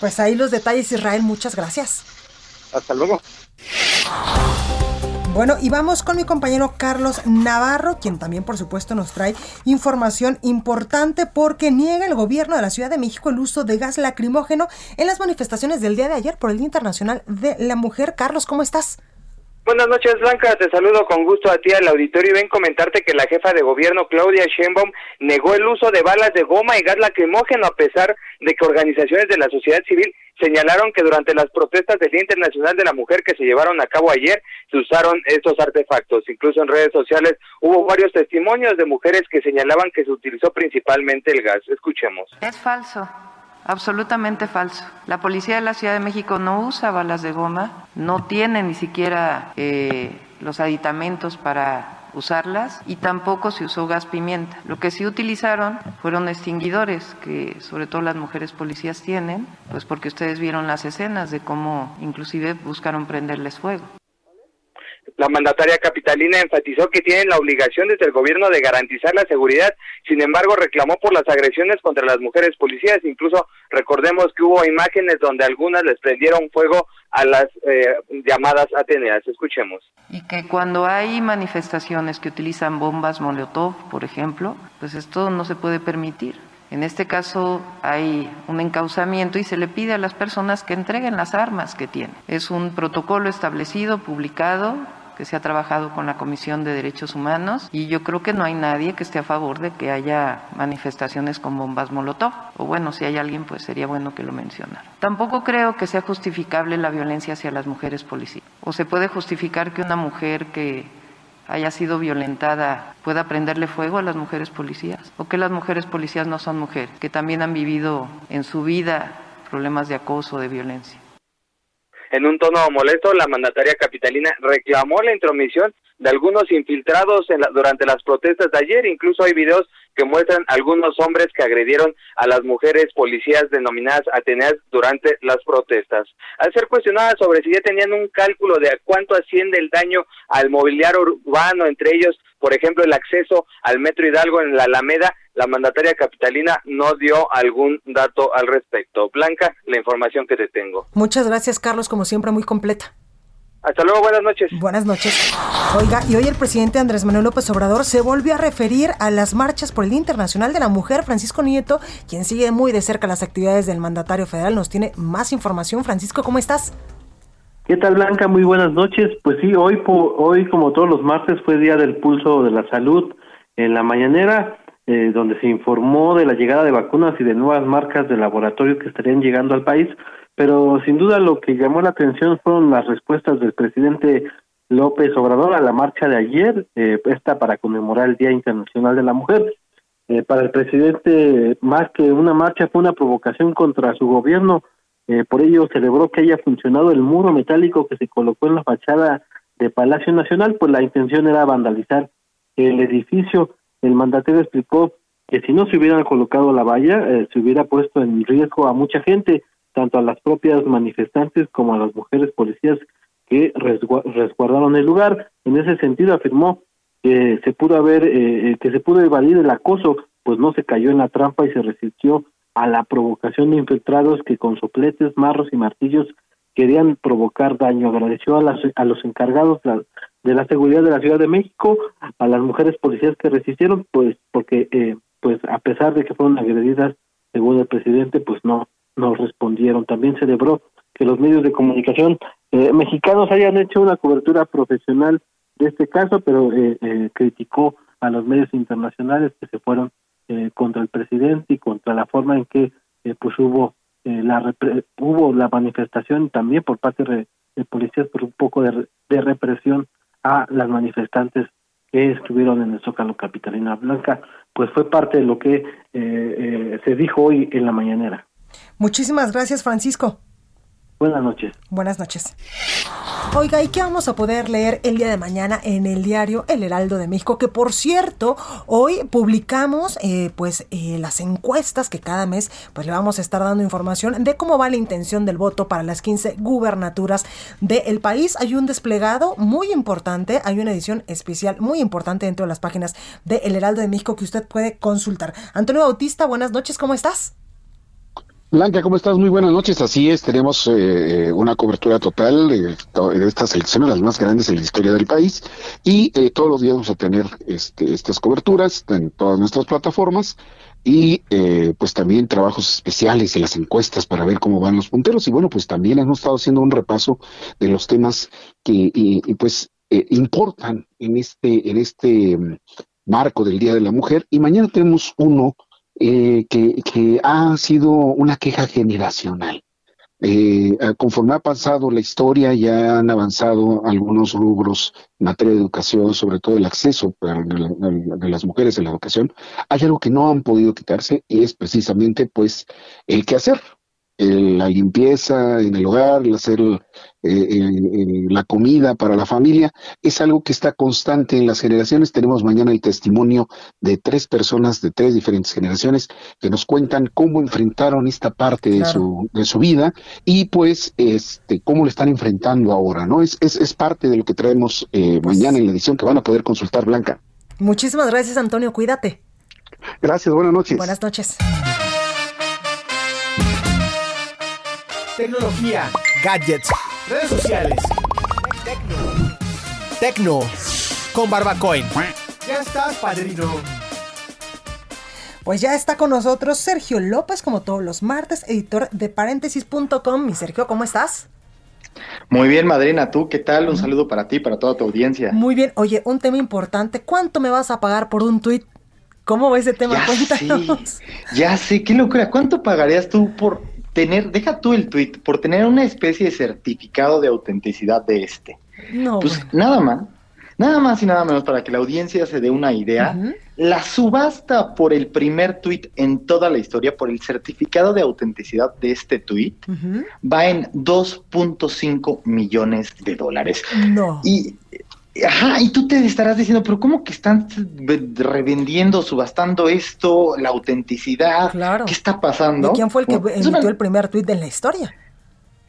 Pues ahí los detalles, Israel, muchas gracias. Hasta luego. Bueno, y vamos con mi compañero Carlos Navarro, quien también por supuesto nos trae información importante porque niega el gobierno de la Ciudad de México el uso de gas lacrimógeno en las manifestaciones del día de ayer por el Día Internacional de la Mujer. Carlos, ¿cómo estás? Buenas noches, Blanca. Te saludo con gusto a ti al auditorio y ven comentarte que la jefa de gobierno, Claudia Sheinbaum, negó el uso de balas de goma y gas lacrimógeno a pesar de que organizaciones de la sociedad civil señalaron que durante las protestas del Día Internacional de la Mujer que se llevaron a cabo ayer se usaron estos artefactos. Incluso en redes sociales hubo varios testimonios de mujeres que señalaban que se utilizó principalmente el gas. Escuchemos. Es falso. Absolutamente falso. La policía de la Ciudad de México no usa balas de goma, no tiene ni siquiera eh, los aditamentos para usarlas y tampoco se usó gas pimienta. Lo que sí utilizaron fueron extinguidores que sobre todo las mujeres policías tienen, pues porque ustedes vieron las escenas de cómo inclusive buscaron prenderles fuego. La mandataria capitalina enfatizó que tienen la obligación desde el gobierno de garantizar la seguridad, sin embargo reclamó por las agresiones contra las mujeres policías, incluso recordemos que hubo imágenes donde algunas les prendieron fuego a las eh, llamadas Ateneas. Escuchemos. Y que cuando hay manifestaciones que utilizan bombas Molotov, por ejemplo, pues esto no se puede permitir. En este caso hay un encauzamiento y se le pide a las personas que entreguen las armas que tienen. Es un protocolo establecido, publicado, que se ha trabajado con la Comisión de Derechos Humanos y yo creo que no hay nadie que esté a favor de que haya manifestaciones con bombas molotov. O bueno, si hay alguien, pues sería bueno que lo mencionara. Tampoco creo que sea justificable la violencia hacia las mujeres policías. O se puede justificar que una mujer que haya sido violentada pueda prenderle fuego a las mujeres policías o que las mujeres policías no son mujeres, que también han vivido en su vida problemas de acoso, de violencia. En un tono molesto, la mandataria capitalina reclamó la intromisión de algunos infiltrados durante las protestas de ayer. Incluso hay videos que muestran algunos hombres que agredieron a las mujeres policías denominadas Ateneas durante las protestas. Al ser cuestionada sobre si ya tenían un cálculo de cuánto asciende el daño al mobiliario urbano, entre ellos, por ejemplo, el acceso al Metro Hidalgo en la Alameda, la mandataria capitalina no dio algún dato al respecto. Blanca, la información que te tengo. Muchas gracias, Carlos, como siempre, muy completa. Hasta luego, buenas noches. Buenas noches. Oiga, y hoy el presidente Andrés Manuel López Obrador se volvió a referir a las marchas por el Día Internacional de la Mujer. Francisco Nieto, quien sigue muy de cerca las actividades del mandatario federal, nos tiene más información. Francisco, ¿cómo estás? ¿Qué tal, Blanca? Muy buenas noches. Pues sí, hoy, hoy como todos los martes, fue Día del Pulso de la Salud en la mañanera eh, donde se informó de la llegada de vacunas y de nuevas marcas de laboratorio que estarían llegando al país, pero sin duda lo que llamó la atención fueron las respuestas del presidente López Obrador a la marcha de ayer, eh, esta para conmemorar el Día Internacional de la Mujer. Eh, para el presidente, más que una marcha, fue una provocación contra su gobierno. Eh, por ello, celebró que haya funcionado el muro metálico que se colocó en la fachada de Palacio Nacional, pues la intención era vandalizar el edificio el mandatario explicó que si no se hubieran colocado la valla, eh, se hubiera puesto en riesgo a mucha gente, tanto a las propias manifestantes como a las mujeres policías que resguardaron el lugar. En ese sentido afirmó que se pudo haber, eh, eh, que se pudo evadir el acoso, pues no se cayó en la trampa y se resistió a la provocación de infiltrados que con sopletes, marros y martillos querían provocar daño. Agradeció a, las, a los encargados de la seguridad de la Ciudad de México, a las mujeres policías que resistieron, pues porque eh, pues a pesar de que fueron agredidas, según el presidente, pues no no respondieron. También celebró que los medios de comunicación eh, mexicanos hayan hecho una cobertura profesional de este caso, pero eh, eh criticó a los medios internacionales que se fueron contra el presidente y contra la forma en que pues hubo eh, la hubo la manifestación también por parte de, policías por un poco de, represión a las manifestantes que estuvieron en el Zócalo Capitalina Blanca, pues fue parte de lo que eh, eh, se dijo hoy en la mañanera. Muchísimas gracias, Francisco. Buenas noches. Buenas noches. Oiga, ¿y qué vamos a poder leer el día de mañana en el diario El Heraldo de México? Que por cierto, hoy publicamos eh, pues eh, las encuestas que cada mes pues le vamos a estar dando información de cómo va la intención del voto para las 15 gubernaturas del país. Hay un desplegado muy importante, hay una edición especial muy importante dentro de las páginas de El Heraldo de México que usted puede consultar. Antonio Bautista, buenas noches, ¿cómo estás? Blanca, ¿cómo estás? Muy buenas noches. Así es, tenemos eh, una cobertura total de, estas elecciones, las más grandes en la historia del país, y eh, todos los días vamos a tener este, estas coberturas en todas nuestras plataformas y eh, pues también trabajos especiales en las encuestas para ver cómo van los punteros y bueno, pues también hemos estado haciendo un repaso de los temas que y, pues importan en este en este mm, marco del Día de la Mujer y mañana tenemos uno eh, que, ha sido una queja generacional. Eh, conforme ha pasado la historia, ya han avanzado algunos rubros en materia de educación, sobre todo el acceso de, las mujeres a la educación. Hay algo que no han podido quitarse y es precisamente pues el qué hacer, la limpieza en el hogar, el hacer eh, la comida para la familia, es algo que está constante en las generaciones. Tenemos mañana el testimonio de tres personas de tres diferentes generaciones que nos cuentan cómo enfrentaron esta parte de, su, de su vida y pues este cómo lo están enfrentando ahora, ¿no? Es, es, es parte de lo que traemos eh, mañana en la edición que van a poder consultar, Blanca. Muchísimas gracias, Antonio. Cuídate. Gracias, buenas noches. Buenas noches. Tecnología, gadgets, redes sociales. Tecno. Tecno. Con Barbacoin. Ya estás, padrino. Pues ya está con nosotros Sergio López, como todos los martes, editor de paréntesis.com. Mi Sergio, ¿cómo estás? Muy bien, Madrina, ¿tú qué tal? Un saludo para ti, para toda tu audiencia. Muy bien. Oye, un tema importante. ¿Cuánto me vas a pagar por un tuit? ¿Cómo va ese tema? Ya Cuéntanos. sé, ya sé, qué locura. ¿Cuánto pagarías tú por tener, deja tú el tweet, por tener una especie de certificado de autenticidad de este? No, Pues nada más, nada más y nada menos para que la audiencia se dé una idea. La subasta por el primer tweet en toda la historia, por el certificado de autenticidad de este tweet, va en 2.5 millones de dólares. No. Y, ajá, y tú te estarás diciendo, pero ¿cómo que están ve- revendiendo, subastando esto, la autenticidad? Claro. ¿Qué está pasando? ¿Y quién fue el que Bueno, es emitió una- el primer tuit de la historia?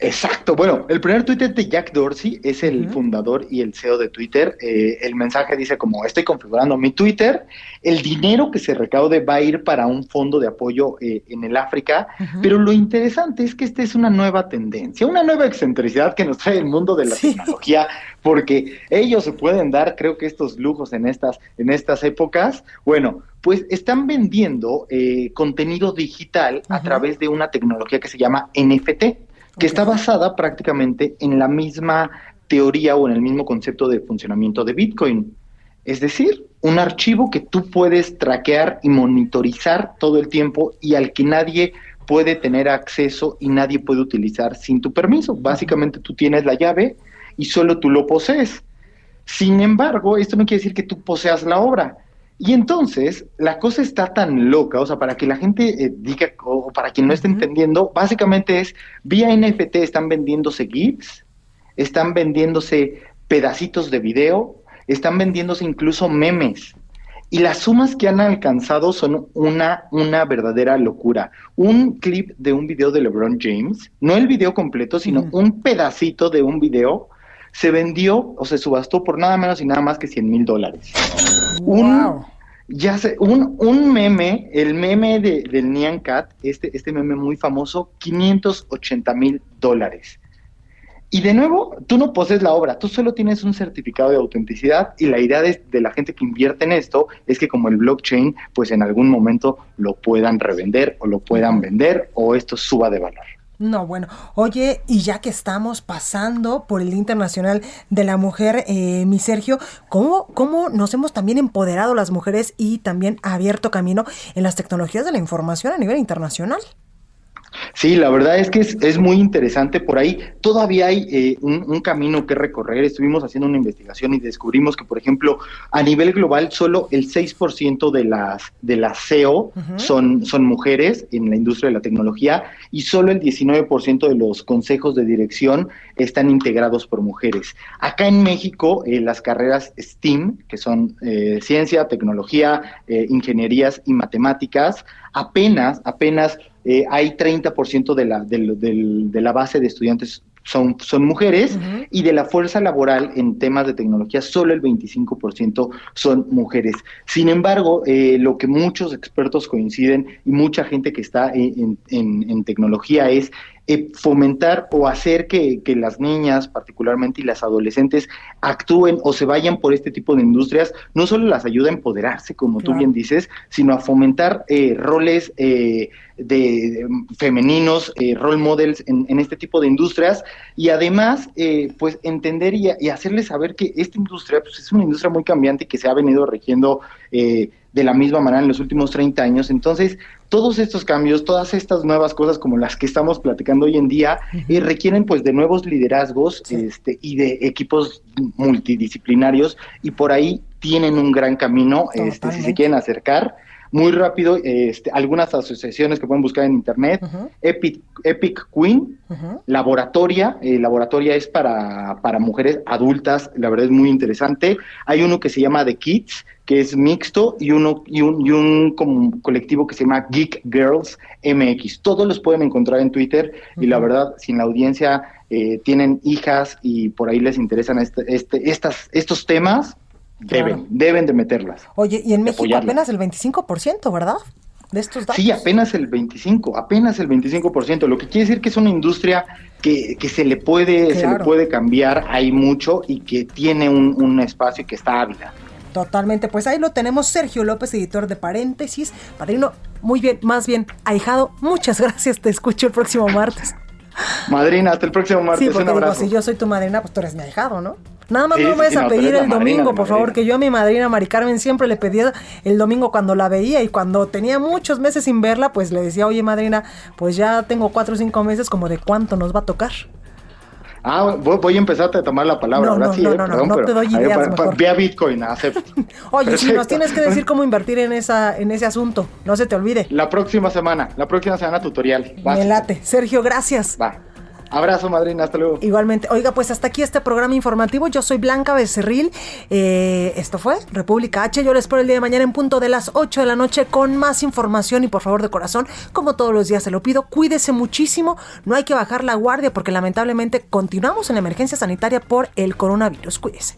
Exacto, bueno, el primer tuit es de Jack Dorsey, es el fundador y el CEO de Twitter. Eh, el mensaje dice como, estoy configurando mi Twitter, el dinero que se recaude va a ir para un fondo de apoyo eh, en el África, pero lo interesante es que esta es una nueva tendencia, una nueva excentricidad que nos trae el mundo de la tecnología, porque ellos se pueden dar, creo que estos lujos en estas, en estas épocas, bueno, pues están vendiendo eh, contenido digital a través de una tecnología que se llama NFT que está basada prácticamente en la misma teoría o en el mismo concepto de funcionamiento de Bitcoin. Es decir, un archivo que tú puedes traquear y monitorizar todo el tiempo y al que nadie puede tener acceso y nadie puede utilizar sin tu permiso. Básicamente tú tienes la llave y solo tú lo posees. Sin embargo, esto no quiere decir que tú poseas la obra. Y entonces la cosa está tan loca, o sea, para que la gente eh, diga, o para quien no esté entendiendo, básicamente es, vía NFT están vendiéndose GIFs, están vendiéndose pedacitos de video, están vendiéndose incluso memes. Y las sumas que han alcanzado son una, una verdadera locura. Un clip de un video de LeBron James, no el video completo, sino un pedacito de un video, se vendió o se subastó por nada menos y nada más que 100 mil dólares. Un, ya sé, un, un meme, el meme de, del Nyan Cat, este, este meme muy famoso, 580 mil dólares. Y de nuevo, tú no posees la obra, tú solo tienes un certificado de autenticidad y la idea de, de la gente que invierte en esto es que como el blockchain, pues en algún momento lo puedan revender o lo puedan vender o esto suba de valor. No, bueno, oye, y ya que estamos pasando por el Internacional de la Mujer, eh, mi Sergio, ¿cómo, ¿cómo nos hemos también empoderado las mujeres y también abierto camino en las tecnologías de la información a nivel internacional? Sí, la verdad es que es, es muy interesante por ahí. Todavía hay eh, un, un camino que recorrer. Estuvimos haciendo una investigación y descubrimos que, por ejemplo, a nivel global solo el 6% de las, de las CEO son, son mujeres en la industria de la tecnología y solo el 19% de los consejos de dirección están integrados por mujeres. Acá en México, eh, las carreras STEAM, que son eh, ciencia, tecnología, eh, ingenierías y matemáticas, apenas, apenas eh, hay 30% de la, del- de la base de estudiantes son, son mujeres y de la fuerza laboral en temas de tecnología solo el 25% son mujeres. Sin embargo, eh, lo que muchos expertos coinciden y mucha gente que está en, en- en tecnología es eh, fomentar o hacer que, que las niñas particularmente y las adolescentes actúen o se vayan por este tipo de industrias, no solo las ayuda a empoderarse, como tú bien dices, sino a fomentar eh, roles eh, de, de femeninos, eh, role models en, en este tipo de industrias. Y además, eh, pues entender y, y hacerles saber que esta industria pues, es una industria muy cambiante y que se ha venido regiendo eh, de la misma manera en los últimos 30 años. Entonces, todos estos cambios, todas estas nuevas cosas como las que estamos platicando hoy en día, eh, requieren pues de nuevos liderazgos este, y de equipos multidisciplinarios y por ahí tienen un gran camino este, si se quieren acercar. Muy rápido, este, algunas asociaciones que pueden buscar en internet, Epic, Epic Queen, Laboratoria, eh, Laboratoria es para, para mujeres adultas, la verdad es muy interesante. Hay uno que se llama The Kids, que es mixto, y uno y un, y un como colectivo que se llama Geek Girls MX. Todos los pueden encontrar en Twitter y la verdad, si en la audiencia eh, tienen hijas y por ahí les interesan este, este, estas, estos temas, deben, Claro. deben de meterlas. Oye, y en México apoyarlas. apenas el 25%, ¿verdad? De estos datos. Sí, apenas el 25, apenas el 25%, lo que quiere decir que es una industria que, que se le puede se le puede cambiar, hay mucho y que tiene un, un espacio y que está ávida. Totalmente, pues ahí lo tenemos Sergio López, editor de paréntesis. Padrino, muy bien, más bien, ahijado, muchas gracias, te escucho el próximo martes. Madrina, hasta el próximo martes. Sí, porque un digo, si yo soy tu madrina, pues tú eres mi ahijado, ¿no? Nada más Sí, no me vayas sí, a no, pedir el domingo, por favor, que yo a mi madrina Mari Carmen siempre le pedía el domingo cuando la veía y cuando tenía muchos meses sin verla, pues le decía, oye madrina, pues ya tengo cuatro o cinco meses, como de cuánto nos va a tocar. Ah, voy, a empezarte a tomar la palabra. No, ahora no, sí, no, eh, no, no, perdón, no pero te doy ideas, pa- pa- mejor. Vía Bitcoin, acepto. Oye, si nos tienes que decir cómo invertir en esa, en ese asunto, no se te olvide. La próxima semana, la próxima semana tutorial. Me late. Sergio, gracias. Va. Abrazo, madrina, hasta luego. Igualmente. Oiga, pues hasta aquí este programa informativo. Yo soy Blanca Becerril. Eh, esto fue República H. Yo les espero el día de mañana en punto de las 8 de la noche con más información y por favor de corazón, como todos los días se lo pido, cuídese muchísimo. No hay que bajar la guardia porque lamentablemente continuamos en la emergencia sanitaria por el coronavirus. Cuídese.